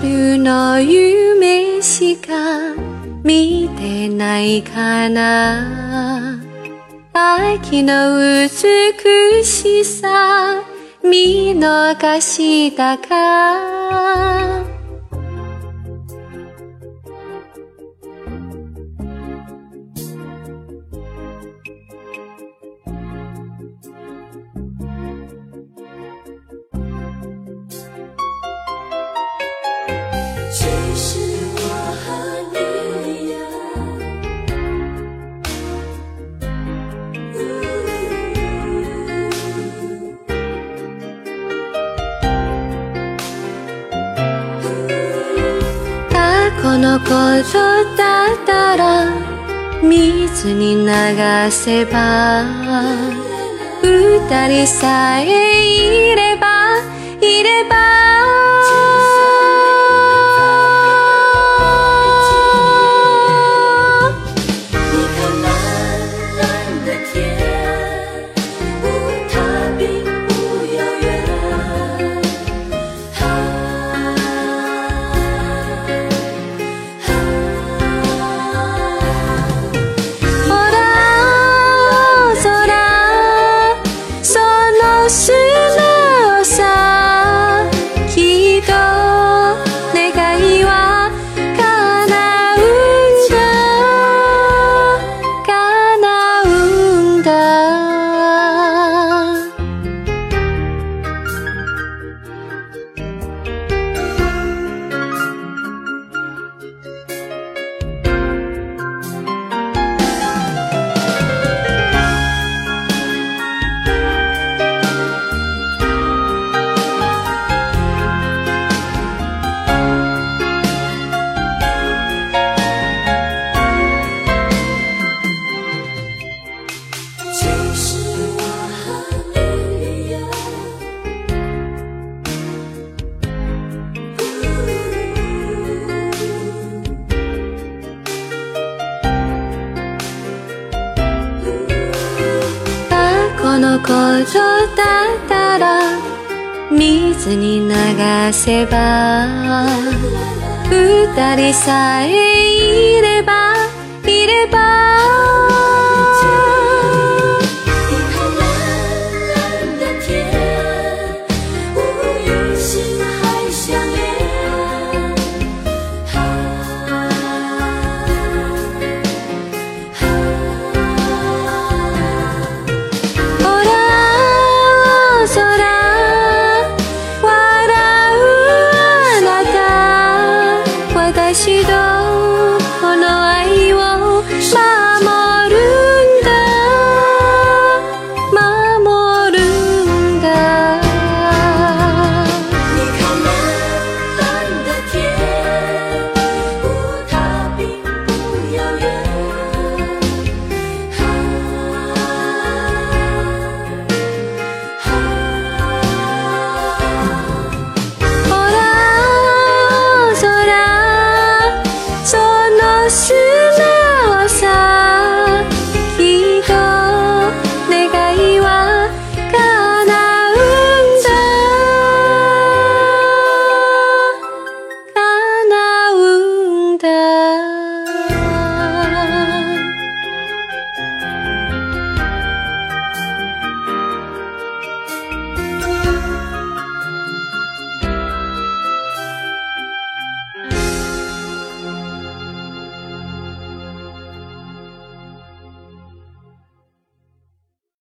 春の夢しか見てないかな。秋の美しさ見逃したか。のことだったら水に流せば二人さえのことだったら水に流せば二人さえいればいれば。记得